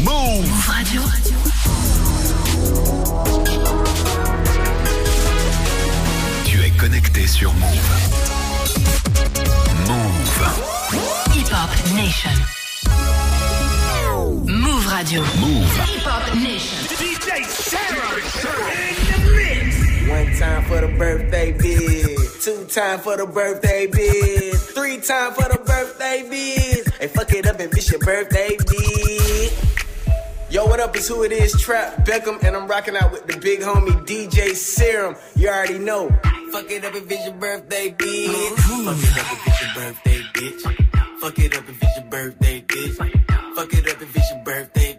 Move Radio. Tu es connecté sur Move. Move. Hip Hop Nation. Move Radio. Move. Hip Hop Nation. DJ Sarah in the mix. One time for the birthday bid. Two time for the birthday bid. Three time for the birthday bid. Hey, fuck it up if it's your birthday bid. Yo, what up? It's who it is, Trap Beckham, and I'm rocking out with the big homie DJ Serom. You already know. Fuck it up if it's your birthday, bitch. Fuck it up if it's your birthday, bitch. Fuck it up if it's your birthday, bitch. Fuck it up if it's your birthday,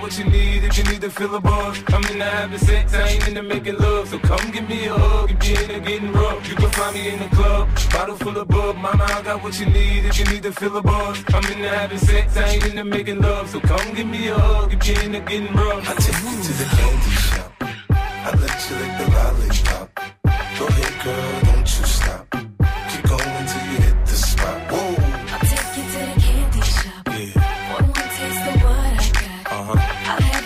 what you need if you need to feel a buzz. I'm in the having sex, I ain't into making love. So come give me a hug if you're into getting rough. You can find me in the club, bottle full of bug. Mama, I got what you need if you need to feel a buzz. I'm in the having sex, I ain't into making love. So come give me a hug if you're into getting rough. I take you to the candy shop. I let you lick the lollipop. Go ahead, girl, don't you stop. I'll be.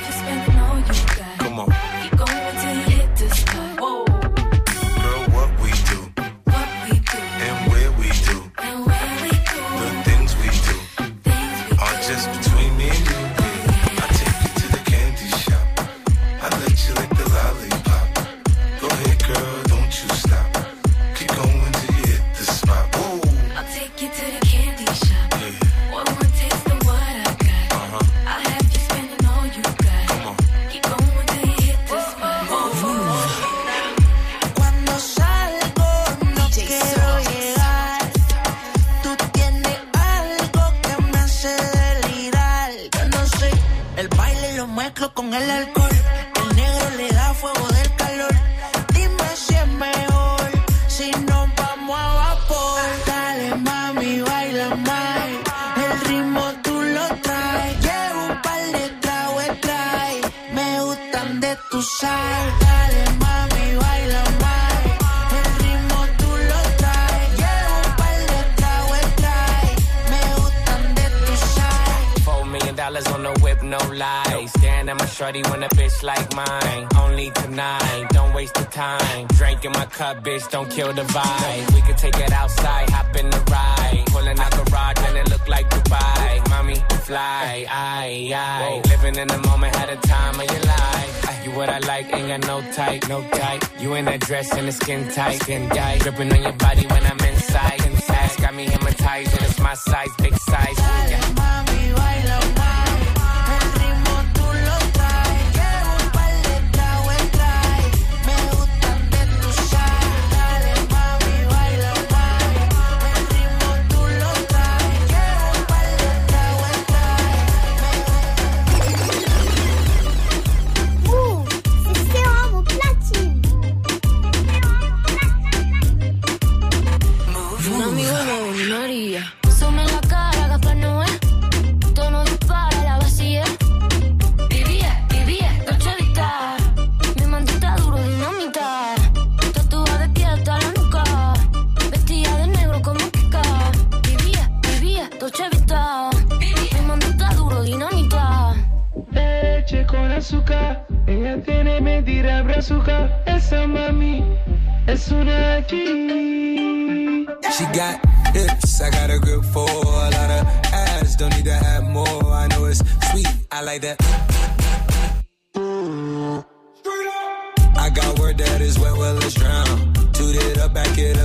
Tu sal. Lies. Staring at my shorty when a bitch like mine. Only tonight, don't waste the time. Drink in my cup, bitch, don't kill the vibe. We could take it outside, hop in the ride. Pulling out garage and it look like Dubai. Mommy, fly, aye, aye. Living in the moment, had a time of your life. You what I like, ain't got no type, no type. You in that dress and the skin tight, skin tight. Dripping on your body when I'm inside, inside. Got me hypnotized and it's my size, big size. Yeah. Mami, baila más.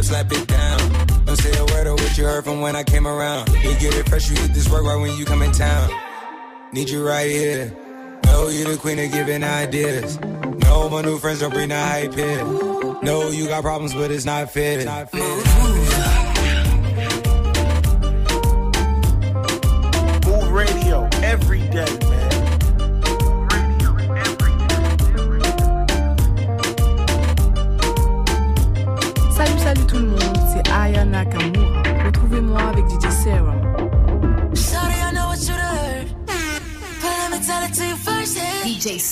Slap it down. Don't say a word of what you heard from when I came around. You get it fresh, you get this work right when you come in town. Need you right here. Know you the queen of giving ideas. No, my new friends don't bring the hype here. No, you got problems, but it's not fair. It's not fair.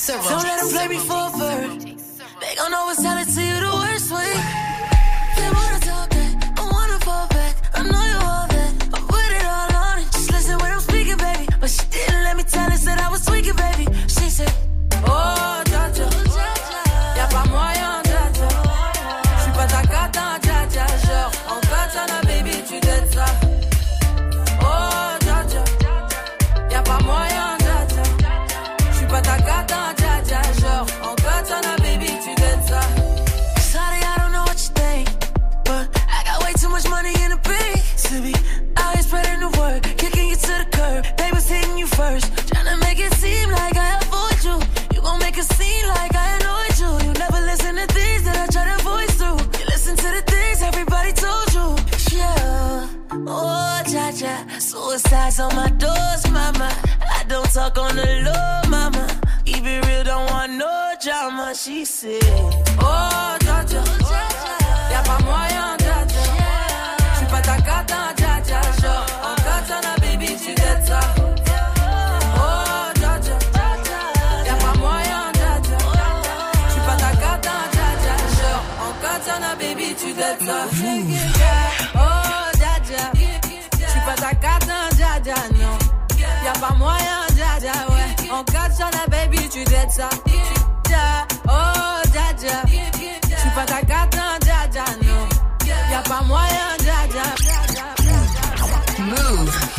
several. Don't let him play me for a bird. They gon' know what's talented.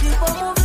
keep on moving.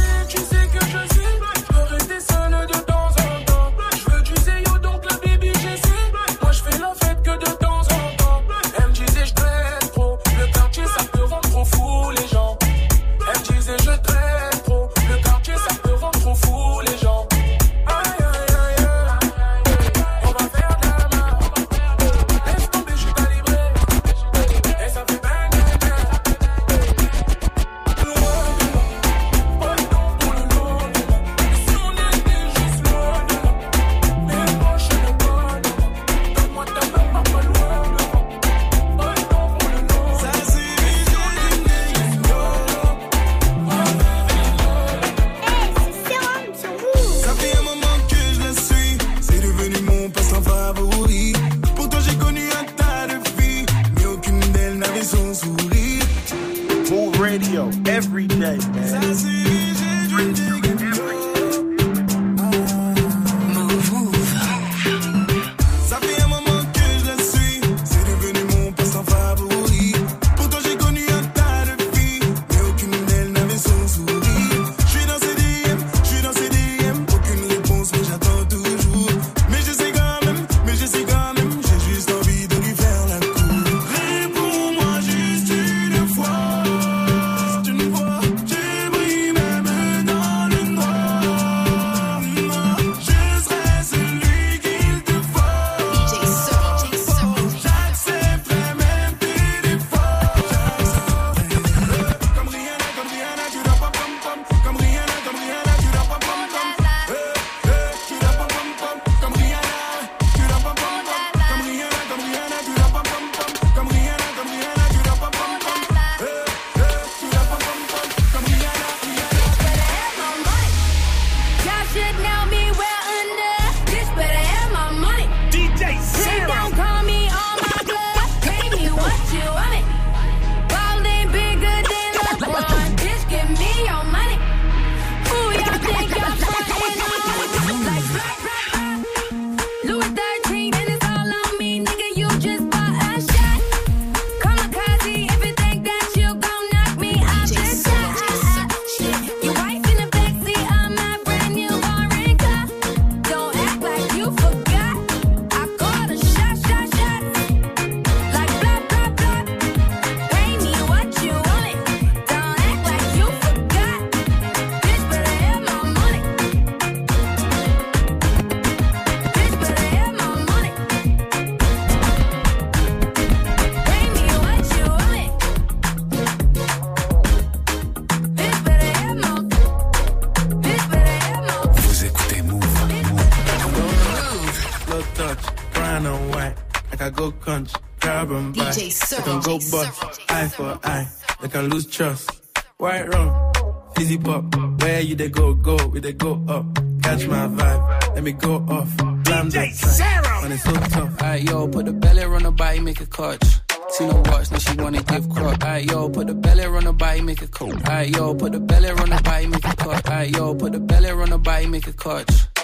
go crunch, grab them by. DJ I can go bust, eye for eye, They can lose trust. White wrong, fizzy pop, where you they go, go, we they go up. Catch my vibe, let me go off. Blam DJ Sarah, and it's so tough. Alright, yo, put the belly on the body, make a clutch. See no watch, now she wanna give crop. Alright, yo, put the belly on the body, make a cut. Alright, yo, put the belly on the body, make a cut. Alright, yo, put the belly on the body, make a clutch.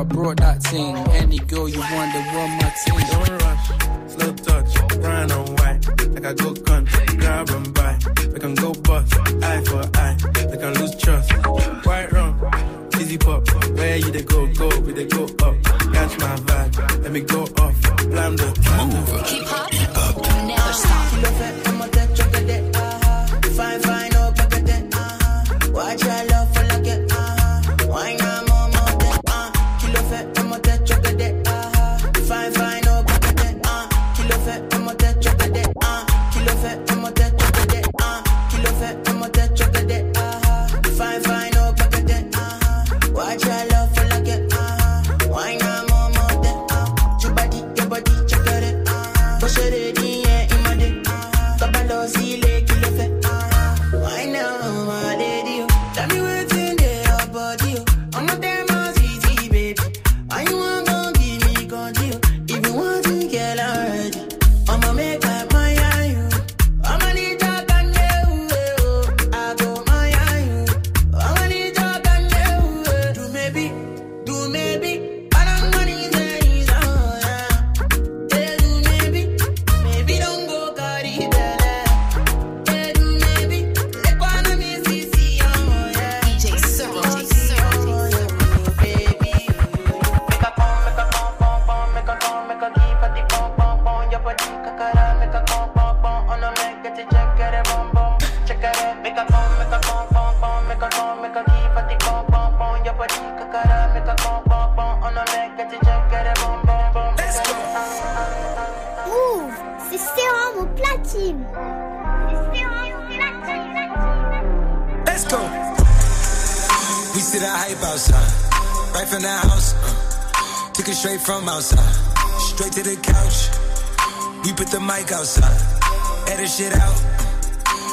I brought that thing. Any girl you want, they want my team. Don't rush, slow touch, brown and white. Like I go country, grab and buy. We can go bust, eye for eye. We can lose trust. White rum, fizzy pop. Where you they go, go, we they go up. Catch my vibe, let me go off. Blam the track. Hip hop, never stop. Platine. Let's go. We see the hype outside, right from the house. uh, took it straight from outside, straight to the couch. We put the mic outside, edit shit out.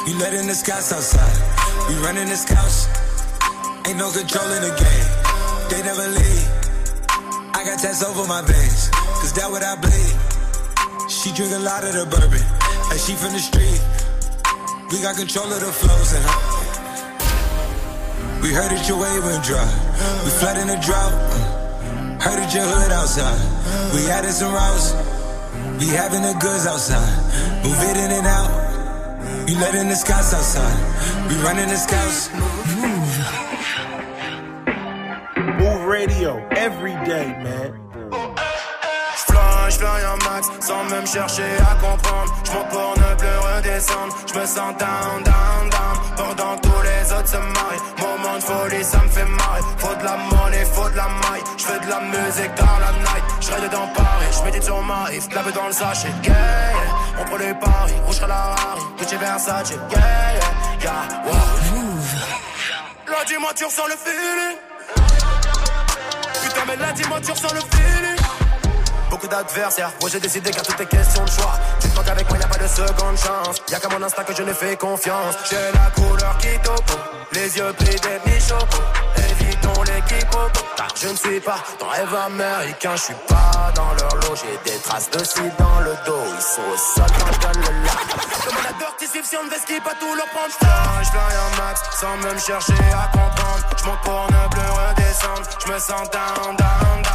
We letting the scouts outside. We running the scouts. Ain't no control in the game. They never leave. I got tests over my veins, cause that what I bleed. She drink a lot of the bourbon, and she from the street. We got control of the flows and. We heard that your wave went dry. We flood in the drought. Heard that your hood outside. We added some routes. We having the goods outside. Move it in and out. We letting the scouts outside. We running the scouts. Move radio every day, man. Max sans même chercher à comprendre. J'monte pour ne plus redescendre. J'me sens down, down, down. Pendant tous les autres se marient. Moment de folie, ça me fait marrer. Faut de la monnaie, faut de la maille. J'fais de la musique dans la night. J'rêve dans Paris, j'médite sur ma if clavé dans le sachet. Yeah, yeah. On prend les paris, rouge à la Harry. Gucci Versace. Yeah, yeah, yeah. Wow. Là, dis-moi, tu ressens le feeling. Putain, mais là, dis-moi, tu ressens le feeling. Beaucoup d'adversaires, moi j'ai décidé car tout est question de choix. Tu te avec moi, y a pas de seconde chance. Y'a qu'à mon instinct que je ne fais confiance. J'ai la couleur qui topo, les yeux pris des bichots. Évitons les car je ne suis pas dans rêve américain. Je suis pas dans leur lot, j'ai des traces de cire dans le dos. Ils sont au sol quand je le lac. Comme la dirty swift, si on ne skip pas tout leur prendre. Je flingue un max sans même chercher à comprendre. Je pour ne plus redescendre. Je me sens down, down.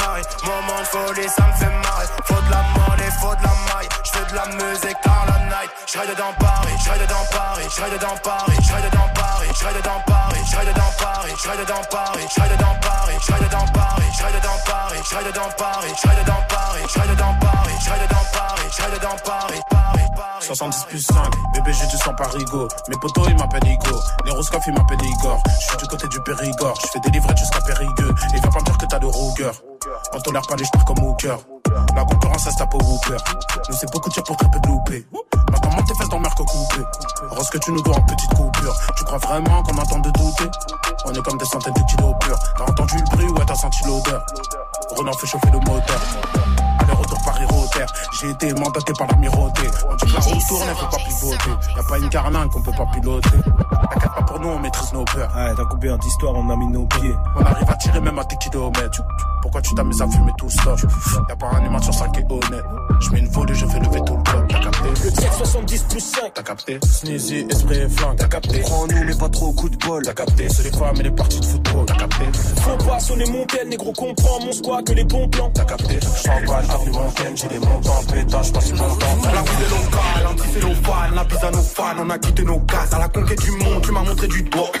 Moment de folie, ça me fait marrer. Faut de la monnaie, faut de la maille. Je fais de la musique dans la night. Je dans Paris, je dans Paris, je dans Paris, je dans Paris, je dans Paris, je dans Paris, je dans Paris, je dans Paris, je dans Paris, je dans Paris, je dans Paris, je dans Paris, je dans Paris, je dans Paris, je dans Paris, Paris, Paris. 70 plus 5, bébé j'ai du sang parigo Mes potos ils m'appellent Igo, les Roscoff ils m'appellent Igor Je suis du côté du Périgord, je fais des jusqu'à Périgueux Et viens pas me dire que t'as de rougueur On tolère pas les stars comme Hooker La concurrence ça se tape au Hooker Nous c'est beaucoup de tir pour très peu de monte tes fesses dans Merco coupé. Rose que tu nous dois en petite coupure. Tu crois vraiment qu'on entend de douter? On est comme des centaines de kilos purs. T'as entendu le bruit, ouais t'as senti l'odeur. Renan fait chauffer le moteur. Aller-retour J'ai été mandaté par l'amirauté On dit que la roue tourne, elle peut pas pivoter. Y'a pas une carlingue qu'on peut pas piloter. T'inquiète pas pour nous, on maîtrise nos peurs. Ouais, t'as combien d'histoires on a mis nos pieds. On arrive à tirer même à tes kilomètres. Pourquoi tu t'amuses à fumer tout ça? Y'a pas un humain sur 5 qui est honnête. Je mets une volée, je fais lever tout le bloc. T'as capté? Le tir 70 plus 5 T'as capté? Sneezy, esprit et flingue. T'as capté? Prends-nous mais pas trop au coup de bol. T'as capté? C'est les femmes et les parties de football. T'as capté? Faut pas sonner mon tel, négro comprend mon squat que les bons plans. T'as capté? Champagne, Montaigne, j'ai des montants Pétage, pas si longtemps La ville est locale, anti-cellophane La à nos fans, on a quitté nos cases À la conquête du monde, tu m'as montré du doigt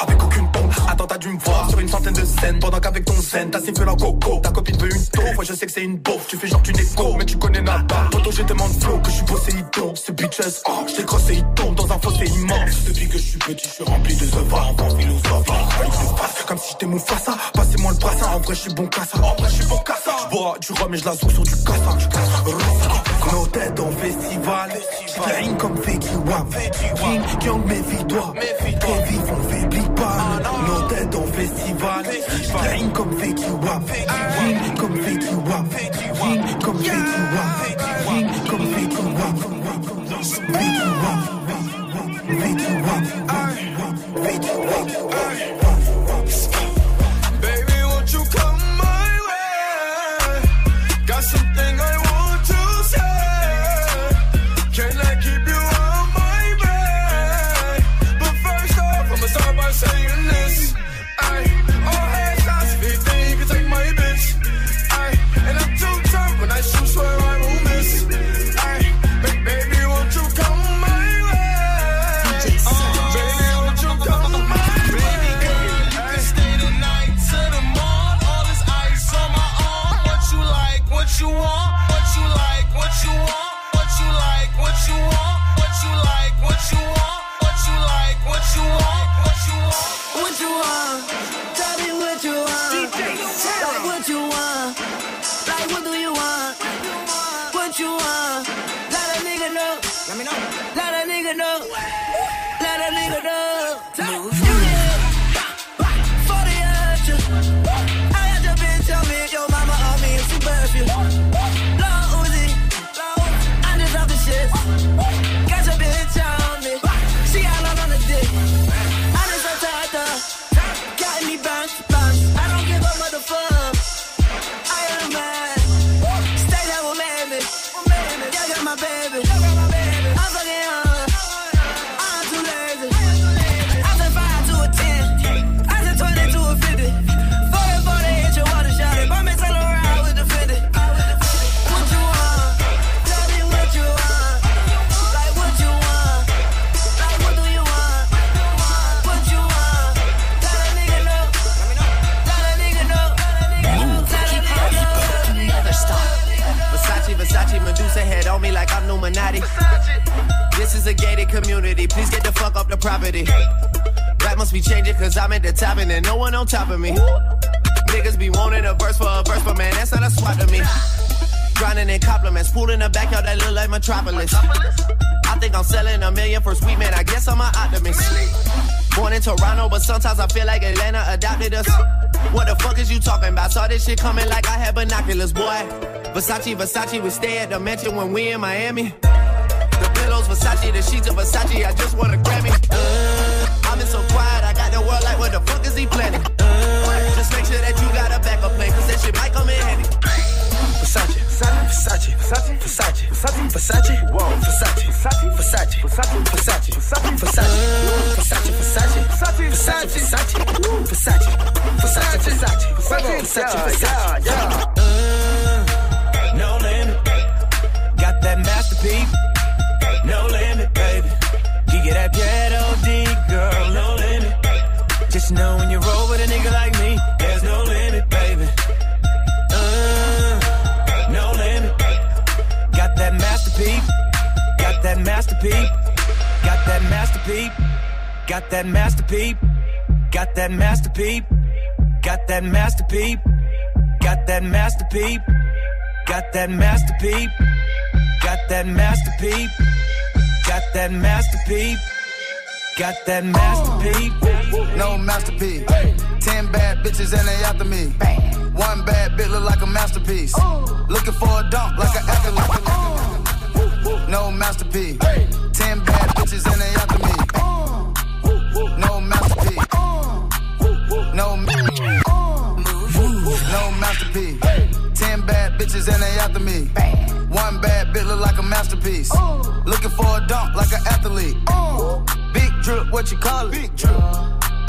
avec aucune pompe. Attends, t'as dû me voir sur une centaine de scènes. Pendant qu'avec ton scène, t'as sifflé la coco. Ta copine veut une taupe. Moi, je sais que c'est une beauf. Tu fais genre tu n'écho, mais tu connais nada. Poto, j'ai tellement de flow que je suis Poséidon. Ces bitches, oh, je crossé, ils tombent dans un fossé immense. Depuis que je suis petit, je suis rempli de œuvres. En philosophe, comme si j'étais Mufasa. Passez-moi le brassin, en vrai, je suis bon cassa. En vrai, je suis bon cassa. Je du rhum et je la sur du cassa. Nos têtes en festival. Flying comme Feki Wap. King, Young, méfie-toi. Vif, on faiblit pas. Nos têtes en festival. Flying comme Feki Wap. King, comme Feki Wap. King, comme Feki Wap. King, comme Feki Wap. Feki Wap. Feki Wap. Of me. Niggas be wanting a verse for a verse, but man, that's not a swap to me. Drowning in compliments, pool in the backyard that look like Metropolis. I think I'm selling a million for sweet man, I guess I'm an optimist. Born in Toronto, but sometimes I feel like Atlanta adopted us. What the fuck is you talking about? Saw this shit coming like I had binoculars, boy. Versace, Versace, we stay at the mansion when we in Miami. The pillows, Versace, the sheets of Versace, I just want a Grammy. Uh, I'm in so quiet, I got the world like, what the fuck is he planning? Uh, just make sure that you got a backup plan, cause that shit might come in handy. Versace, Versace, Versace, Versace, Versace, Versace, whoa, Versace, Versace, Versace, Versace, Versace, Versace, Versace, Versace, Versace, Versace, Versace, Versace, Versace, Versace, Versace, Versace, Versace, yeah. Uh, no limit. Got that masterpiece. No limit, baby. You get that ghetto D, girl. No limit. Just know when you roll with a nigga like me, masterpiece. Got that masterpiece. Got that masterpiece. Got that masterpiece. Got that masterpiece. Got that masterpiece. Got that masterpiece. Got that masterpiece. Got that masterpiece. Got that masterpiece. Got that masterpiece. No masterpiece. Ten bad bitches and they after me. One bad bitch look like a masterpiece. Looking for a dunk like an athlete. No masterpiece. Ten bad bitches and they after me. No masterpiece. No. No masterpiece. Ten bad bitches and they after me. One bad bitch look like a masterpiece. Looking for a dunk like an athlete. Big drip, what you call it? Big drip.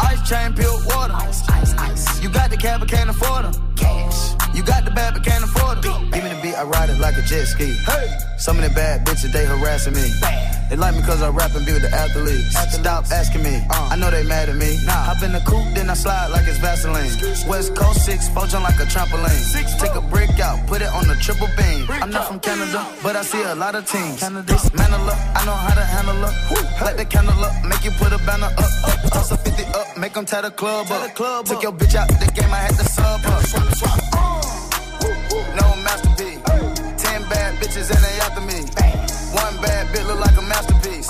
Ice chain, pure water. Ice, ice, ice. You got the cab, but can't afford them. Cash. You got the bad, but can't afford them. Give me the I ride it like a jet ski. Hey. Some of the bad bitches, they harassing me. They like me cause I rap and be with the athletes. Stop asking me, I know they mad at me. Nah. Hop in the coupe, then I slide like it's Vaseline. West Coast 6, four jump like a trampoline. Six, Take a brick out, put it on the triple beam. I'm not from Canada, but I see a lot of teams. Dismantle her, I know how to handle her. Light the candle up, make you put a banner up. up. Toss a 50 up, make them tie the club up. Took your bitch out the game, I had to sub up her. No masterpiece. Ten bad bitches and they after me. One bad bitch look like a masterpiece.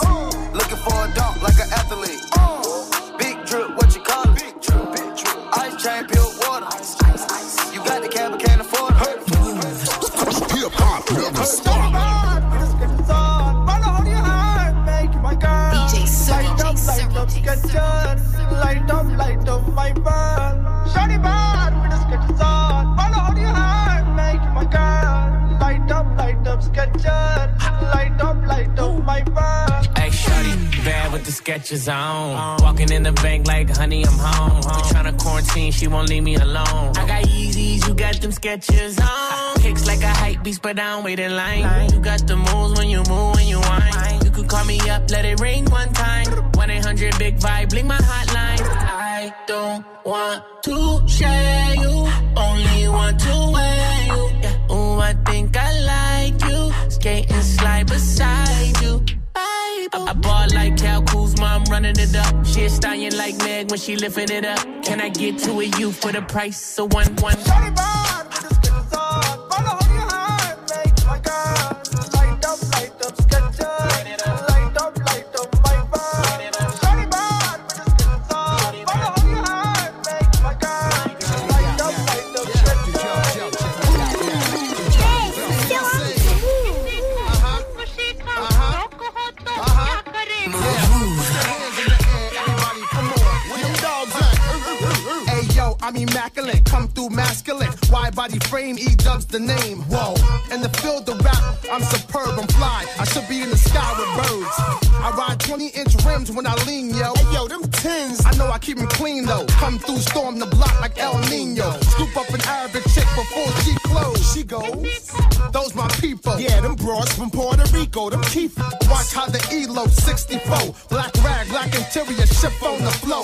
Looking for a dunk like an athlete. Big drip, what you call it? Big drip, big drip. Ice chain, pure water. You got the cab, but can't afford it. Hip hop never stop. DJ Light Light up, sketches. Light up, light up my band. Hey, shorty, bad with the sketches on. Walking in the bank like, honey, I'm home. We tryna quarantine, she won't leave me alone. I got Yeezys, you got them sketches on. Kicks like a hype beast, but I don't wait in line. You got the moves when you move, when you whine. You could call me up, let it ring one time. 1 800 Big Vibe, blink my hotline. I don't want to share you, only want to wear you. Yeah. Ooh, I think I. Skate and slide beside you. I, I bought like Kyle Kuzma, I'm running it up. She a stallion like Meg when she lifting it up. Can I get two of you for the price of one one? Frame, E dubs the name. Whoa, in the field of rap, I'm superb, I'm fly. I should be in the sky with birds. I ride 20 inch rims when I lean, yo. Hey yo, them tins. I know I keep them clean though. Come through, storm the block like El Nino. Scoop up an Arabic chick before she close. She goes, those my people. Yeah, them broads from Puerto Rico, them keep. Watch how the ELO 64. Black rag, black interior, ship on the flow.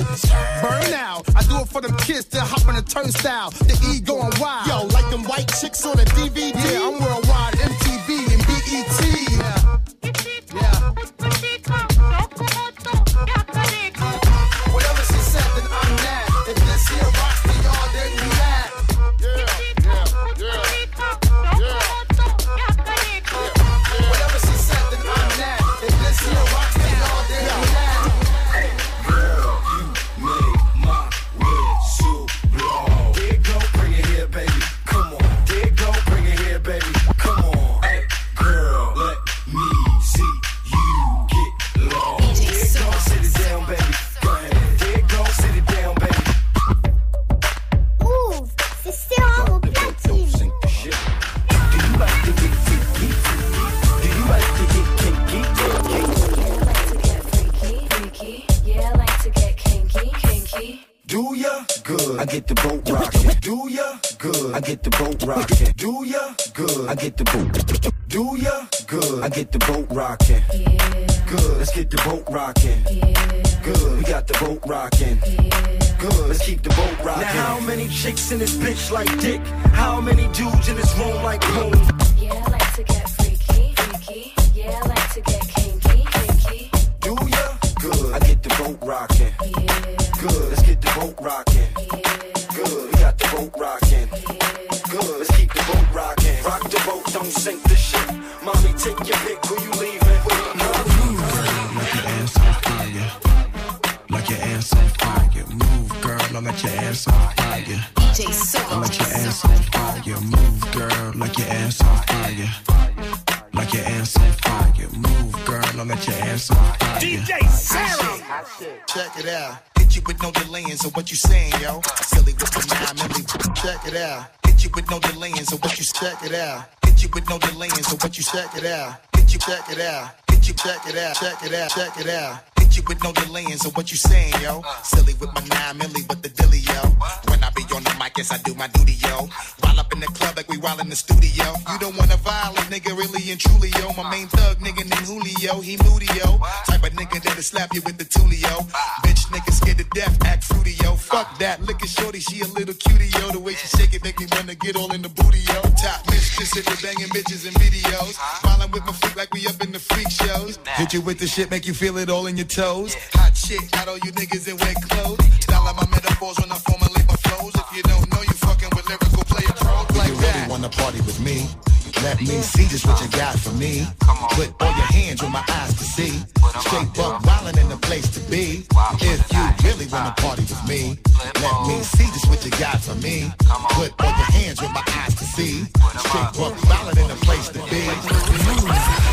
Burn out. I do it for them kids that hop on the turnstile. The E Good. I get the boat rocking. Good. Let's get the boat rocking. Good. We got the boat rocking. Good. Let's keep the boat rocking. Now how many chicks in this bitch like dick? How many dudes in this room like boom? Yeah, I like to get freaky, freaky. Yeah, I like to get kinky, kinky. Do ya? Good. I get the boat rocking. Yeah. Good. Let's get the boat rocking. Check it out. Hit you with no delaying, so what you saying, yo? Silly with the nine milli. Check it out. Hit you with no delaying, so what you check it out. Hit you with no delaying, so what you check it out. Hit you check it out. Hit you check it out. Check it out. Check it out. Hit you with no delaying, so what you saying, yo? Silly with my nine milli, with the dilly, yo. When I be on the mic, yes, I do my duty, yo. While up in the club like we while in the studio. You don't wanna violate, nigga, really and truly, yo. My main thug, nigga named Julio, he moody, yo. Type of nigga that'll slap you with the tulio. Bitch, nigga scared to death, act fruity, yo. Fuck that, look at shorty, she a little cutie, yo. The way she shake it make me wanna get all in the booty, yo. Top mistress, if you banging bitches in videos. While I'm with my freak like we up in the freak shows. Hit you with the shit, make you feel it all in your toes. Hot shit, got all you niggas in wet clothes. My metaphors when I formulate my flows. If you don't know, you fucking with lyrical player pros like you that. really wanna party with me? Let me see just what you got for me. Put all your hands where my eyes can see. Straight buck wildin' in the place to be. If you really wanna party with me, let me see just what you got for me. Put all your hands where my eyes can see. Straight buck wildin' in the place to be.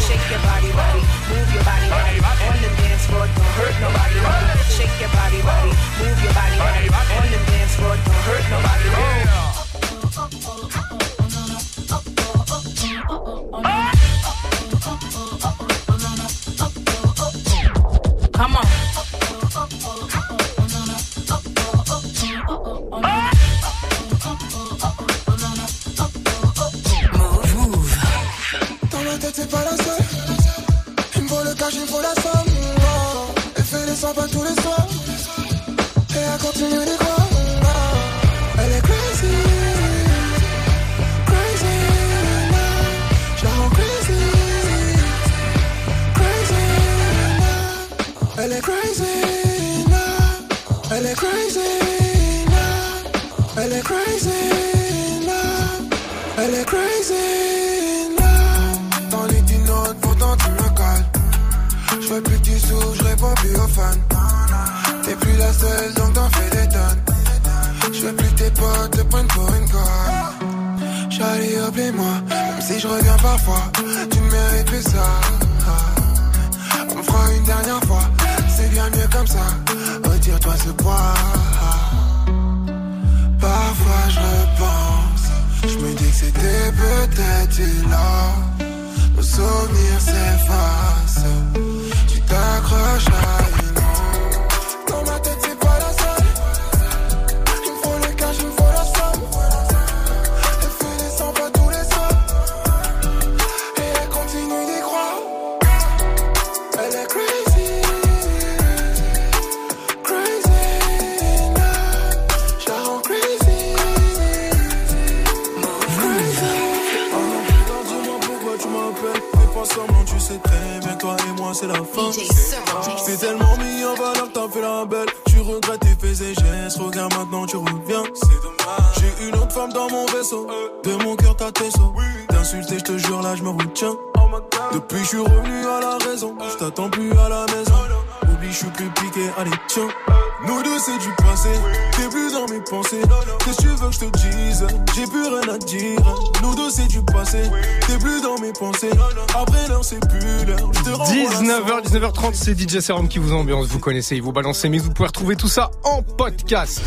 Shake your body, body, move your body, body. On the dance floor, don't hurt nobody, body. Shake your body, body, move your body, body. On the dance floor, don't hurt nobody, body. Elle est crazy. now. Elle est crazy. now. Elle est crazy. now. Elle est crazy. now. Dans les notes, pourtant tu me cales. Je plus du sous, je réponds plus aux fans. T'es plus la seule, donc t'en fais des tonnes. Je plus tes potes te prennent pour une conne. Charlie, oublie-moi, même si je reviens parfois. Tu ne mérites plus ça. On me fera une dernière fois, c'est bien mieux comme ça. Retire-toi ce poids. Parfois je repense, je me dis que c'était peut-être là. Nos souvenirs s'effacent. Tu t'accroches à 19h, 19h30, c'est DJ Serum qui vous ambiance, vous connaissez, il vous balance mix, vous pouvez retrouver tout ça en podcast.